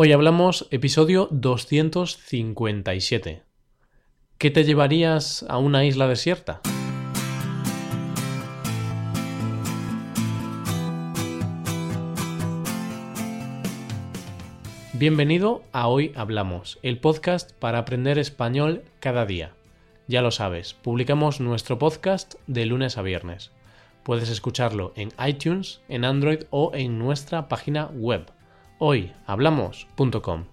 Hoy hablamos episodio 257. ¿Qué te llevarías a una isla desierta? Bienvenido a Hoy Hablamos, el podcast para aprender español cada día. Ya lo sabes, publicamos nuestro podcast de lunes a viernes. Puedes escucharlo en iTunes, en Android o en nuestra página web hoyhablamos.com.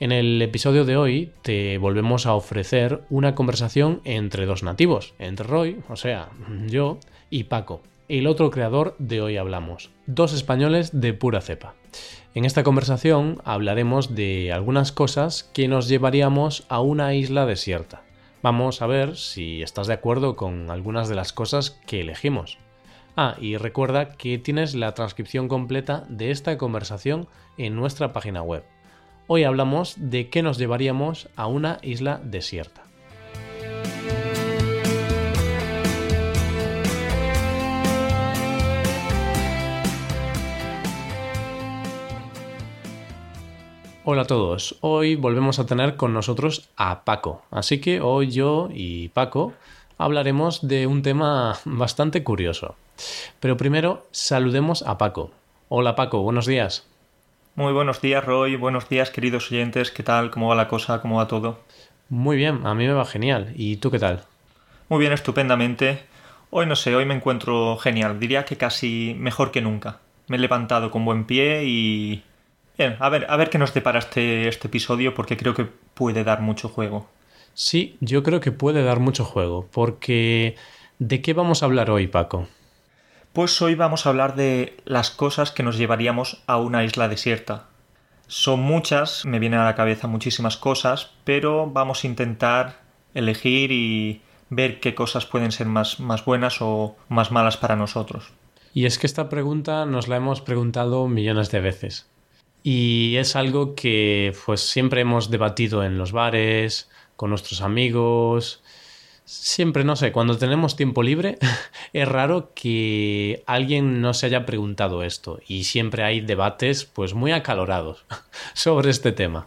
En el episodio de hoy te volvemos a ofrecer una conversación entre dos nativos, entre Roy, o sea, yo, y Paco, el otro creador de Hoy Hablamos, dos españoles de pura cepa. En esta conversación hablaremos de algunas cosas que nos llevaríamos a una isla desierta. Vamos a ver si estás de acuerdo con algunas de las cosas que elegimos. Ah, y recuerda que tienes la transcripción completa de esta conversación en nuestra página web. Hoy hablamos de qué nos llevaríamos a una isla desierta. Hola a todos, hoy volvemos a tener con nosotros a Paco, así que hoy yo y Paco hablaremos de un tema bastante curioso. Pero primero saludemos a Paco. Hola Paco, buenos días. Muy buenos días Roy, buenos días queridos oyentes, ¿qué tal? ¿Cómo va la cosa? ¿Cómo va todo? Muy bien, a mí me va genial. ¿Y tú qué tal? Muy bien, estupendamente. Hoy no sé, hoy me encuentro genial, diría que casi mejor que nunca. Me he levantado con buen pie y... Bien, a ver, a ver qué nos depara este, este episodio porque creo que puede dar mucho juego. Sí, yo creo que puede dar mucho juego porque... ¿De qué vamos a hablar hoy, Paco? Pues hoy vamos a hablar de las cosas que nos llevaríamos a una isla desierta. Son muchas, me vienen a la cabeza muchísimas cosas, pero vamos a intentar elegir y ver qué cosas pueden ser más, más buenas o más malas para nosotros. Y es que esta pregunta nos la hemos preguntado millones de veces. Y es algo que pues siempre hemos debatido en los bares, con nuestros amigos, Siempre, no sé, cuando tenemos tiempo libre es raro que alguien no se haya preguntado esto y siempre hay debates pues muy acalorados sobre este tema.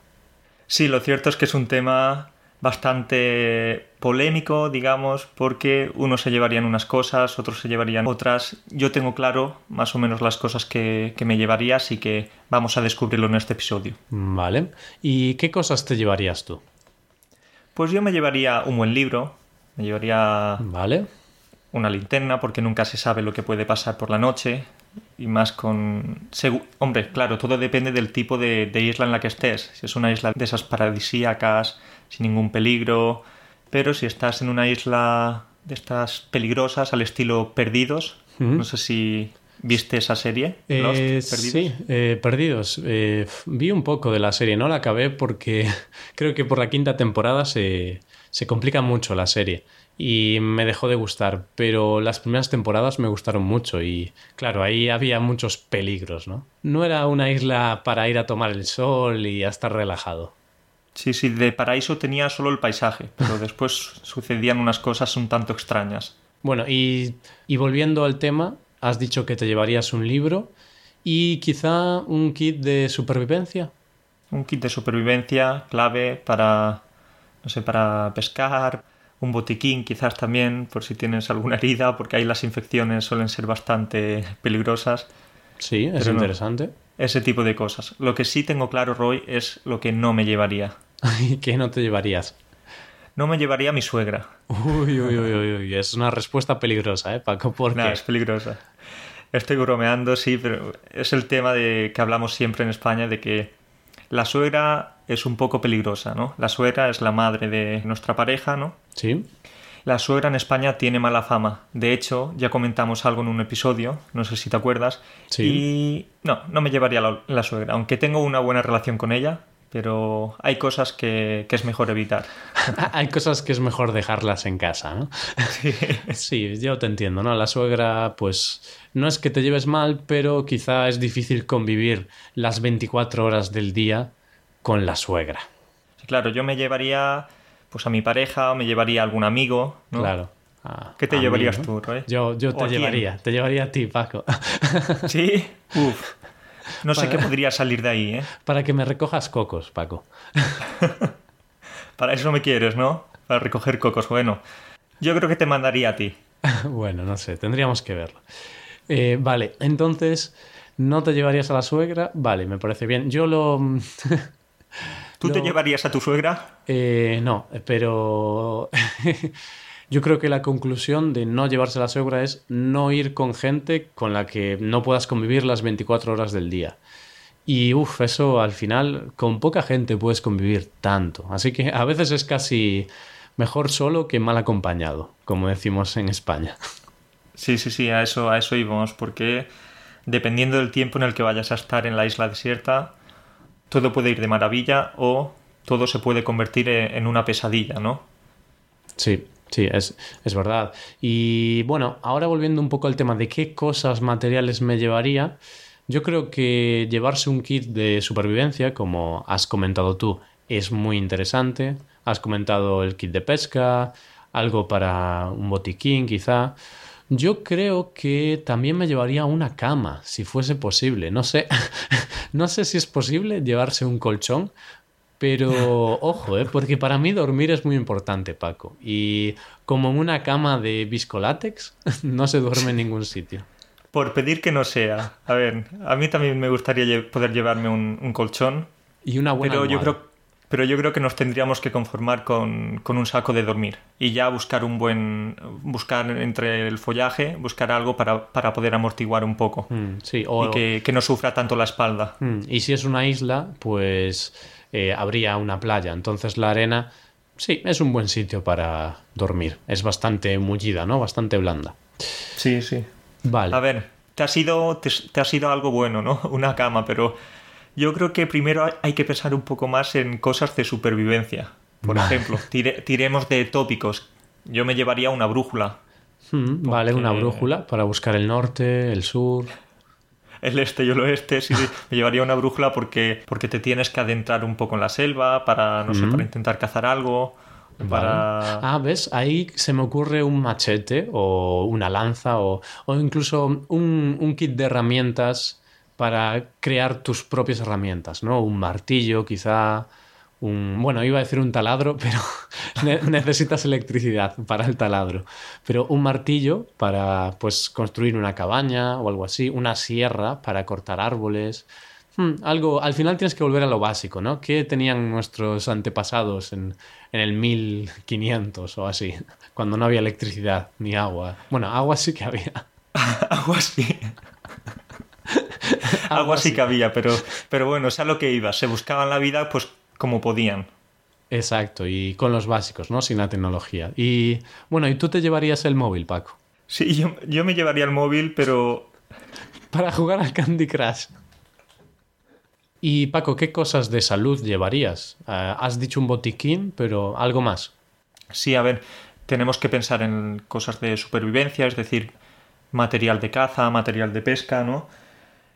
Sí, lo cierto es que es un tema bastante polémico, digamos, porque unos se llevarían unas cosas, otros se llevarían otras. Yo tengo claro más o menos las cosas que, que me llevaría, así que vamos a descubrirlo en este episodio. Vale. ¿Y qué cosas te llevarías tú? Pues yo me llevaría un buen libro, me llevaría vale. una linterna porque nunca se sabe lo que puede pasar por la noche. Y más con... Hombre, claro, todo depende del tipo de, isla en la que estés. Si es una isla de esas paradisíacas, sin ningún peligro. Pero si estás en una isla de estas peligrosas al estilo Perdidos, no sé si ¿Viste esa serie? Eh, Perdidos? Sí, eh, Perdidos. Eh, vi un poco de la serie, no la acabé porque creo que por la quinta temporada se, se complica mucho la serie y me dejó de gustar, pero las primeras temporadas me gustaron mucho y claro, ahí había muchos peligros, ¿no? No era una isla para ir a tomar el sol y a estar relajado. Sí, sí, de paraíso tenía solo el paisaje, pero después sucedían unas cosas un tanto extrañas. Bueno, y, y volviendo al tema, has dicho que te llevarías un libro y quizá un kit de supervivencia. Un kit de supervivencia clave para no sé, para pescar, un botiquín quizás también, por si tienes alguna herida, porque ahí las infecciones suelen ser bastante peligrosas. Sí, es interesante. ese tipo de cosas. Lo que sí tengo claro, Roy, es lo que no me llevaría. ¿Y qué no te llevarías? No me llevaría a mi suegra. Uy, uy, uy, uy, es una respuesta peligrosa, ¿eh, Paco? ¿Por qué? es peligrosa. Estoy bromeando, sí, pero es el tema de que hablamos siempre en España de que la suegra es un poco peligrosa, ¿no? La suegra es la madre de nuestra pareja, ¿no? Sí. La suegra en España tiene mala fama. De hecho, ya comentamos algo en un episodio, no sé si te acuerdas. Sí. Y no, no me llevaría la, la suegra, aunque tengo una buena relación con ella, pero hay cosas que, que, es mejor evitar. hay cosas que es mejor dejarlas en casa, ¿no? Sí. sí, yo te entiendo, ¿no? La suegra, pues no es que te lleves mal, pero quizá es difícil convivir las 24 horas del día con la suegra. claro, yo me llevaría pues a mi pareja o me llevaría a algún amigo, ¿no? Claro. ¿Qué te llevarías tú, Roy? Yo, yo te llevaría, te llevaría a ti, Paco. ¿Sí? Uf. No sé qué podría salir de ahí, ¿eh? Para que me recojas cocos, Paco. Para eso me quieres, ¿no? Para recoger cocos. Bueno, yo creo que te mandaría a ti. bueno, no sé, tendríamos que verlo. Eh, vale, entonces, ¿no te llevarías a la suegra? Vale, me parece bien. Yo lo... ¿Tú te llevarías a tu suegra? Eh, no, pero yo creo que la conclusión de no llevarse a la suegra es no ir con gente con la que no puedas convivir las 24 horas del día. Y uff, eso al final, con poca gente puedes convivir tanto. Así que a veces es casi mejor solo que mal acompañado, como decimos en España. Sí, sí, sí, a eso, a eso íbamos, porque dependiendo del tiempo en el que vayas a estar en la isla desierta, todo puede ir de maravilla o todo se puede convertir en en una pesadilla, ¿no? Sí, sí, es, es verdad. Y bueno, ahora volviendo un poco al tema de qué cosas materiales me llevaría, yo creo que llevarse un kit de supervivencia, como has comentado tú, es muy interesante. Has comentado el kit de pesca, algo para un botiquín quizá. Yo creo que también me llevaría una cama, si fuese posible. No sé, no sé si es posible llevarse un colchón, pero ojo, ¿eh? porque para mí dormir es muy importante, Paco. Y como en una cama de viscolátex, no se duerme en ningún sitio. Por pedir que no sea. A ver, a mí también me gustaría poder llevarme un, un colchón, Y una buena pero yo, creo, pero yo creo que nos tendríamos que conformar con, con un saco de dormir y ya buscar un buen... buscar entre el follaje, buscar algo para, para poder amortiguar un poco Mm, sí, o- y que, que no sufra tanto la espalda. Mm, y si es una isla, pues eh, habría una playa. Entonces la arena, sí, es un buen sitio para dormir. Es bastante mullida, ¿no? Bastante blanda. Sí, sí. Vale. A ver, te ha sido, te, te ha sido algo bueno, ¿no? Una cama, pero yo creo que primero hay- que pensar un poco más en cosas de supervivencia. Por Vale. ejemplo, tire- tiremos de tópicos. Yo me llevaría una brújula. Mm, Vale, una brújula para buscar el norte, el sur. El este y el oeste, sí, sí. Me llevaría una brújula porque, porque te tienes que adentrar un poco en la selva para, no sé, para intentar cazar algo. Para... Ah, ¿ves? Ahí se me ocurre un machete o una lanza o, o incluso un, un kit de herramientas para crear tus propias herramientas, ¿no? Un martillo, quizá. Un, bueno, iba a decir un taladro, pero ne- necesitas electricidad para el taladro. Pero un martillo para, pues, construir una cabaña o algo así, una sierra para cortar árboles. Hmm, algo, al final tienes que volver a lo básico, ¿no? ¿Qué tenían nuestros antepasados en, en el 1500 o así? Cuando no había electricidad ni agua. Bueno, agua sí que había. Algo así. Algo así que había, pero, pero bueno, es a lo que iba. Se buscaban la vida pues como podían. Exacto, y con los básicos, ¿no? Sin la tecnología. Y bueno, ¿y tú te llevarías el móvil, Paco? Sí, yo, yo me llevaría el móvil, pero Para jugar al Candy Crush. Y Paco, ¿qué cosas de salud llevarías? Eh, has dicho un botiquín, pero algo más. sí, a ver, tenemos que pensar en cosas de supervivencia, es decir, material de caza, material de pesca, ¿no?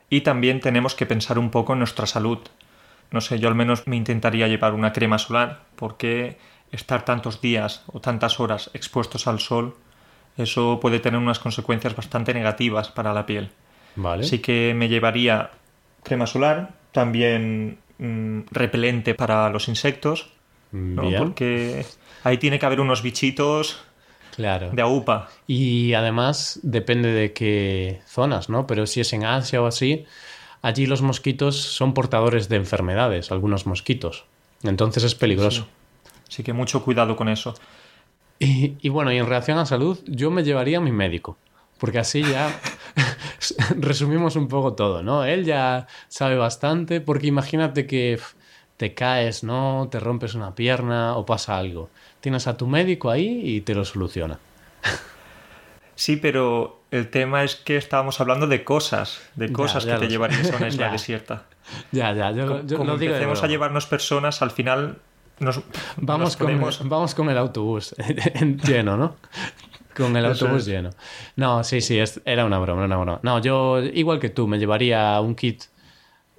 Y también tenemos que pensar un poco en nuestra salud. No sé, yo al menos me intentaría llevar una crema solar, porque estar tantos días o tantas horas expuestos al sol, eso puede tener unas consecuencias bastante negativas para la piel. Vale. Así que me llevaría crema solar, también mm, repelente para los insectos, ¿no? Porque ahí tiene que haber unos bichitos Claro. de aupa. Y además depende de qué zonas, ¿no? Pero si es en Asia o así, allí los mosquitos son portadores de enfermedades, algunos mosquitos. Entonces es peligroso. Así que mucho cuidado con eso. Y, y bueno, y en relación a salud, yo me llevaría a mi médico. Porque así ya resumimos un poco todo, ¿no? Él ya sabe bastante, porque imagínate que te caes, ¿no? Te rompes una pierna o pasa algo. Tienes a tu médico ahí y te lo soluciona. Sí, pero el tema es que estábamos hablando de cosas, de cosas ya que te sé. llevarías a una isla Ya. desierta. Ya, ya, yo, yo Como digo de empecemos a llevarnos personas, al final nos Vamos, nos con, ponemos- vamos con el autobús lleno, ¿no? Con el Eso autobús es. lleno. No, sí, sí, es- era una broma, una broma. No, yo, igual que tú, me llevaría un kit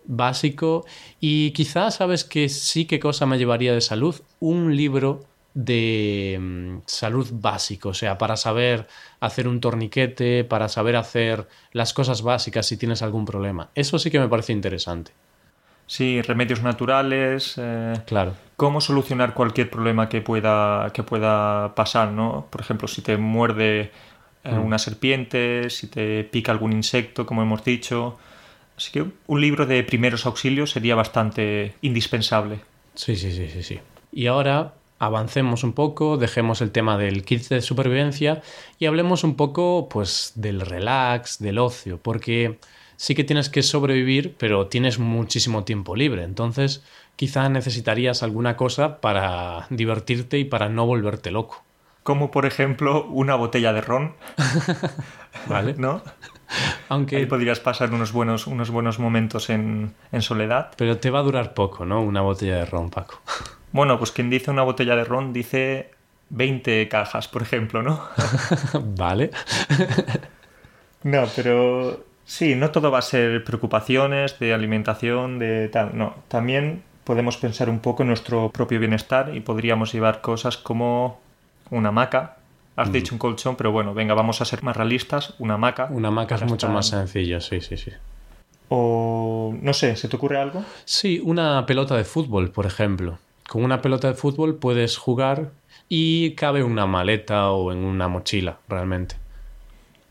básico y quizás, ¿sabes que sí que cosa me llevaría de salud? Un libro de mm, salud básico, o sea, para saber hacer un torniquete, para saber hacer las cosas básicas si tienes algún problema. Eso sí que me parece interesante. Sí, remedios naturales. eh, Claro. cómo solucionar cualquier problema que pueda, que pueda pasar, ¿no? Por ejemplo, si te muerde eh, Mm. una serpiente, si te pica algún insecto, como hemos dicho. Así que un libro de primeros auxilios sería bastante indispensable. Sí, sí, sí, sí, sí. Y ahora avancemos un poco, dejemos el tema del kit de supervivencia y hablemos un poco, pues, del relax, del ocio, porque sí que tienes que sobrevivir, pero tienes muchísimo tiempo libre, entonces quizá necesitarías alguna cosa para divertirte y para no volverte loco, Como por ejemplo una botella de ron, ¿vale? ¿no? Aunque... Ahí podrías pasar unos buenos, unos buenos momentos en, en soledad. Pero te va a durar poco, ¿no? Una botella de ron, Paco. Bueno, pues quien dice una botella de ron dice 20 cajas, por ejemplo, ¿no? vale. No, pero sí, no todo va a ser preocupaciones de alimentación, de tal, no. También podemos pensar un poco en nuestro propio bienestar y podríamos llevar cosas como una hamaca. Has dicho un colchón, pero bueno, venga, vamos a ser más realistas. Una hamaca. Una hamaca es mucho estar- más sencillo, sí, sí, sí. O no sé, ¿se te ocurre algo? Sí, una pelota de fútbol, por ejemplo. Con una pelota de fútbol puedes jugar y cabe en una maleta o en una mochila, realmente.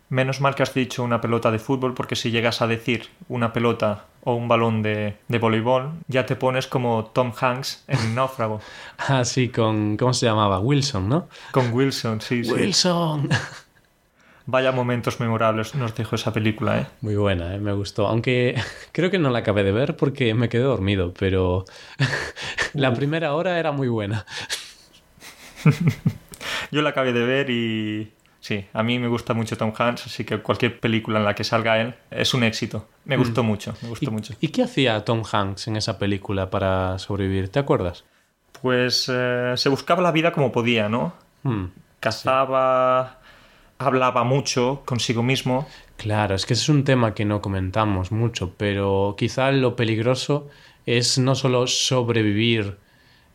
Menos mal que has dicho una pelota de fútbol, porque si llegas a decir una pelota o un balón de, de voleibol, ya te pones como Tom Hanks en Náufrago. Ah, sí, con... ¿Cómo se llamaba? Wilson, ¿no? Con Wilson, sí, sí. Wilson. Vaya momentos memorables nos dejó esa película, ¿eh? Muy buena, ¿eh? me gustó. Aunque creo que no la acabé de ver porque me quedé dormido, pero la primera hora era muy buena. Yo la acabé de ver y sí, a mí me gusta mucho Tom Hanks, así que cualquier película en la que salga él es un éxito. Me gustó mucho, me gustó mucho. ¿Y qué hacía Tom Hanks en esa película para sobrevivir? ¿Te acuerdas? Pues eh, se buscaba la vida como podía, ¿no? Hmm, Cazaba, hablaba mucho consigo mismo. Claro, es que ese es un tema que no comentamos mucho, pero quizá lo peligroso es no solo sobrevivir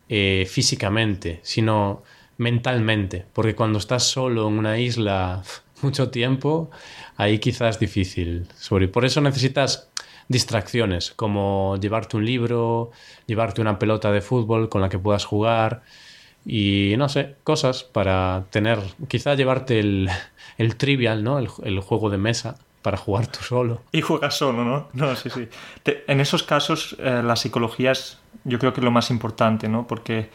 eh, físicamente, sino mentalmente, porque cuando estás solo en una isla mucho tiempo, ahí quizás es difícil sobrevivir. Por eso necesitas distracciones, como llevarte un libro, llevarte una pelota de fútbol con la que puedas jugar y no sé, cosas para tener, quizá llevarte el, el trivial, ¿no? El, juego de mesa para jugar tú solo. Y juegas solo, ¿no? No, sí, sí. En esos casos eh, la psicología es yo creo que lo más importante, ¿no? Porque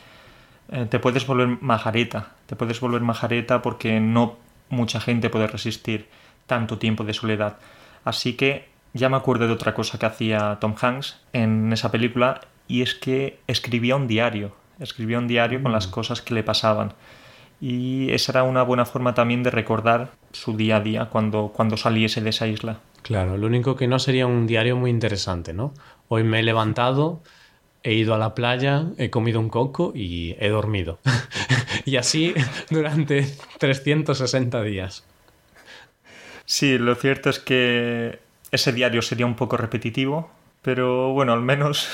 eh, te puedes volver majareta, te puedes volver majareta porque no mucha gente puede resistir tanto tiempo de soledad. Así que ya me acuerdo de otra cosa que hacía Tom Hanks en esa película y es que escribía un diario, escribía un diario con las cosas que le pasaban. Y esa era una buena forma también de recordar su día a día cuando, cuando saliese de esa isla. Claro, lo único que no sería un diario muy interesante, ¿no? Hoy me he levantado, he ido a la playa, he comido un coco y he dormido. y así durante 360 días. Sí, lo cierto es que ese diario sería un poco repetitivo, pero bueno, al menos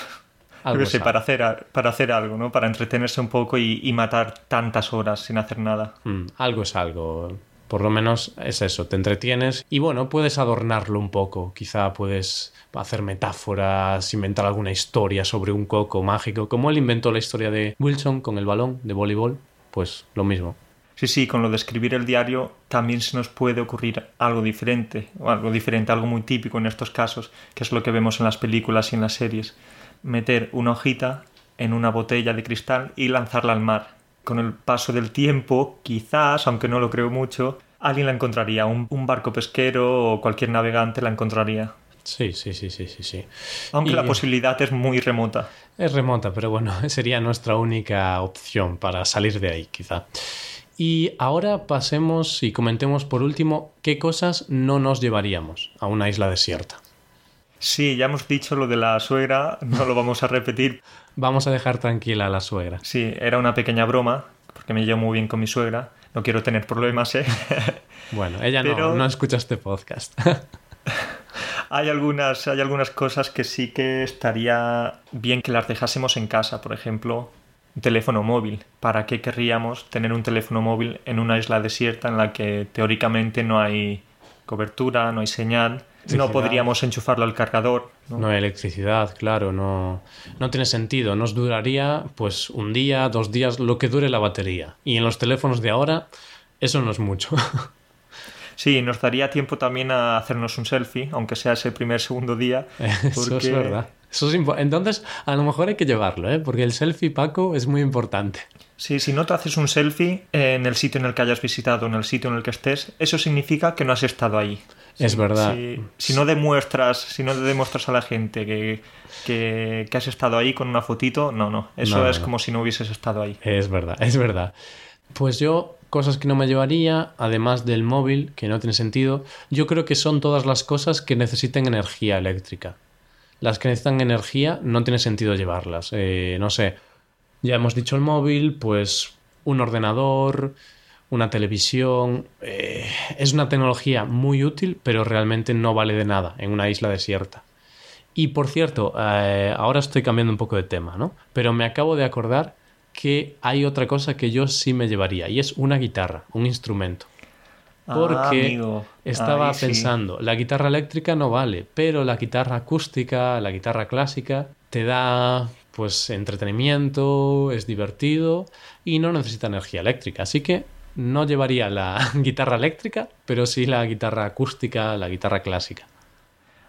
Algo sé, para hacer, para hacer algo, ¿no? Para entretenerse un poco y, y matar tantas horas sin hacer nada. Mm, algo es algo. Por lo menos es eso, te entretienes y bueno, puedes adornarlo un poco. Quizá puedes hacer metáforas, inventar alguna historia sobre un coco mágico, como él inventó la historia de Wilson con el balón de voleibol, pues lo mismo. Sí, sí, con lo de escribir el diario también se nos puede ocurrir algo diferente, o algo diferente, algo muy típico en estos casos, que es lo que vemos en las películas y en las series. Meter una hojita en una botella de cristal y lanzarla al mar. Con el paso del tiempo, quizás, aunque no lo creo mucho, alguien la encontraría, un, un barco pesquero o cualquier navegante la encontraría. Sí, sí, sí, sí, sí, sí. Aunque Y- la posibilidad es muy remota. Es remota, pero bueno, sería nuestra única opción para salir de ahí, quizá. Y ahora pasemos y comentemos por último qué cosas no nos llevaríamos a una isla desierta. Sí, ya hemos dicho lo de la suegra, no lo vamos a repetir. Vamos a dejar tranquila a la suegra. Sí, era una pequeña broma, porque me llevo muy bien con mi suegra. No quiero tener problemas, ¿eh? Bueno, ella no, no escucha este podcast. hay, algunas, hay algunas cosas que sí que estaría bien que las dejásemos en casa. Por ejemplo, un teléfono móvil. ¿Para qué querríamos tener un teléfono móvil en una isla desierta en la que teóricamente no hay cobertura, no hay señal? No podríamos enchufarlo al cargador. ¿no? hay electricidad, claro, no, no tiene sentido. Nos duraría pues un día, dos días, lo que dure la batería. Y en los teléfonos de ahora, eso no es mucho. Sí, nos daría tiempo también a hacernos un selfie, aunque sea ese primer, segundo día. Eso es verdad. Eso es Entonces, a lo mejor hay que llevarlo, ¿eh? porque el selfie, Paco, es muy importante. Sí, si no te haces un selfie en el sitio en el que hayas visitado, en el sitio en el que estés, eso significa que no has estado ahí. Es verdad. Si, no demuestras, si no demuestras a la gente que, que, has estado ahí con una fotito, no, no. Eso es como si no hubieses estado ahí. Es verdad, es verdad. Pues yo, cosas que no me llevaría, además del móvil, que no tiene sentido, yo creo que son todas las cosas que necesiten energía eléctrica. Las que necesitan energía no tiene sentido llevarlas. Eh, no sé, ya hemos dicho el móvil, pues un ordenador, una televisión. Eh, es una tecnología muy útil, pero realmente no vale de nada en una isla desierta. Y por cierto, eh, ahora estoy cambiando un poco de tema, ¿no? Pero me acabo de acordar que hay otra cosa que yo sí me llevaría, y es una guitarra, un instrumento. Ah, Porque estaba pensando, la guitarra eléctrica no vale, pero la guitarra acústica, la guitarra clásica, te da pues entretenimiento, es divertido y no necesita energía eléctrica. Así que no llevaría la guitarra eléctrica, pero sí la guitarra acústica, la guitarra clásica.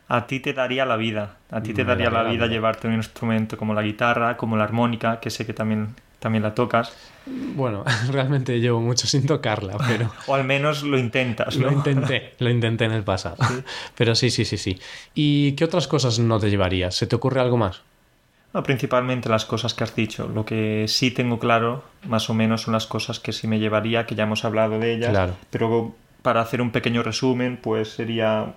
A ti te daría la vida, a ti te daría, la, vida llevarte un instrumento como la guitarra, como la armónica, que sé que también también la tocas. Bueno, realmente llevo mucho sin tocarla, pero... o al menos lo intentas, ¿no? Lo intenté, lo intenté en el pasado. Pero sí, sí, sí, sí. ¿Y qué otras cosas no te llevarías? ¿Se te ocurre algo más? No, principalmente las cosas que has dicho. Lo que sí tengo claro, más o menos, son las cosas que sí me llevaría, que ya hemos hablado de ellas. Claro. Pero para hacer un pequeño resumen, pues sería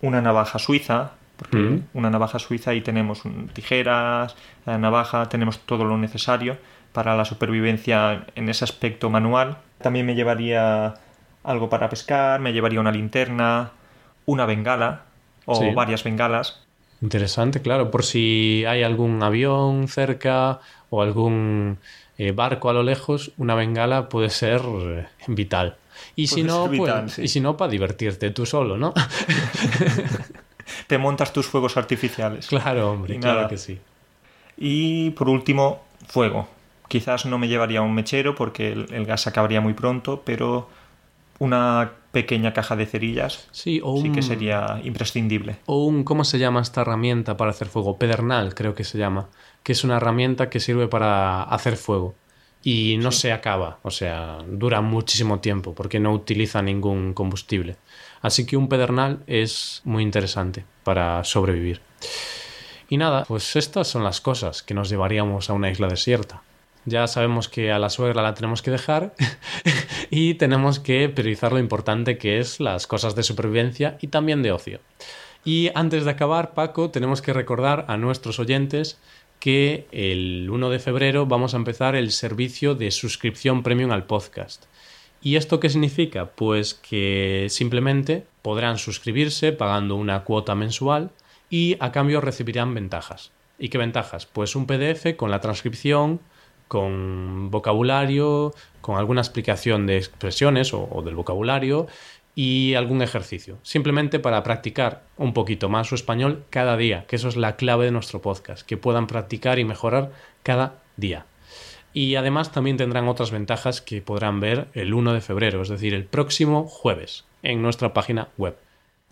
una navaja suiza, porque mm. una navaja suiza ahí tenemos tijeras, la navaja, tenemos todo lo necesario para la supervivencia en ese aspecto manual. También me llevaría algo para pescar, me llevaría una linterna, una bengala o varias bengalas. Interesante, claro, por si hay algún avión cerca o algún eh, barco a lo lejos, una bengala puede ser eh, vital. Y si, no, pues, y si no, para divertirte tú solo, ¿no? Te montas tus fuegos artificiales. Claro, hombre, claro que sí. Y por último, fuego. Quizás no me llevaría un mechero porque el, gas acabaría muy pronto, pero una pequeña caja de cerillas sí, o sí que sería imprescindible. O un, ¿cómo se llama esta herramienta para hacer fuego? Pedernal, creo que se llama, que es una herramienta que sirve para hacer fuego y no se acaba, o sea, dura muchísimo tiempo porque no utiliza ningún combustible. Así que un pedernal es muy interesante para sobrevivir. Y nada, pues estas son las cosas que nos llevaríamos a una isla desierta. Ya sabemos que a la suegra la tenemos que dejar y tenemos que priorizar lo importante que es las cosas de supervivencia y también de ocio. Y antes de acabar, Paco, tenemos que recordar a nuestros oyentes que el 1 de febrero vamos a empezar el servicio de suscripción premium al podcast. ¿Y esto qué significa? Pues que simplemente podrán suscribirse pagando una cuota mensual y a cambio recibirán ventajas. ¿Y qué ventajas? Pues un PDF con la transcripción, con vocabulario, con alguna explicación de expresiones o, del vocabulario y algún ejercicio, simplemente para practicar un poquito más su español cada día, que eso es la clave de nuestro podcast, que puedan practicar y mejorar cada día. Y además también tendrán otras ventajas que podrán ver el 1 de febrero, es decir, el próximo jueves, en nuestra página web.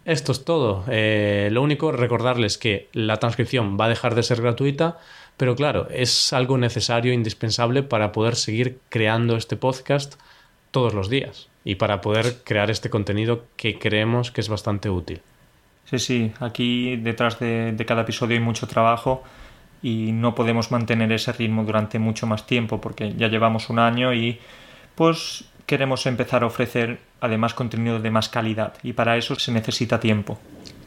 Esto es todo. Eh, lo único, recordarles que la transcripción va a dejar de ser gratuita, pero claro, es algo necesario, indispensable para poder seguir creando este podcast todos los días y para poder crear este contenido que creemos que es bastante útil. Sí, sí, aquí detrás de, cada episodio hay mucho trabajo y no podemos mantener ese ritmo durante mucho más tiempo porque ya llevamos un año y pues queremos empezar a ofrecer además contenido de más calidad y para eso se necesita tiempo.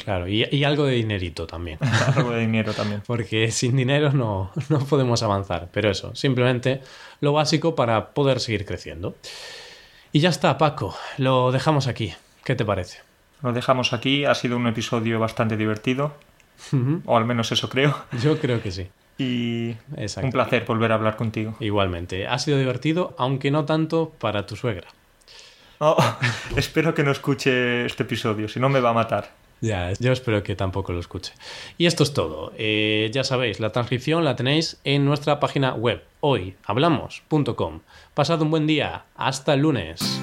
Claro, y, algo de dinerito también. algo de dinero también. Porque sin dinero no, no podemos avanzar. Pero eso, simplemente lo básico para poder seguir creciendo. Y ya está, Paco, lo dejamos aquí. ¿Qué te parece? Lo dejamos aquí, ha sido un episodio bastante divertido. o al menos eso creo. Yo creo que sí. Y Exacto. un placer volver a hablar contigo. Igualmente, ha sido divertido, aunque no tanto para tu suegra. Oh, espero que no escuche este episodio, si no me va a matar. Ya, yo espero que tampoco lo escuche. Y esto es todo. Eh, ya sabéis, la transcripción la tenéis en nuestra página web, hoyhablamos.com. Pasad un buen día. Hasta el lunes.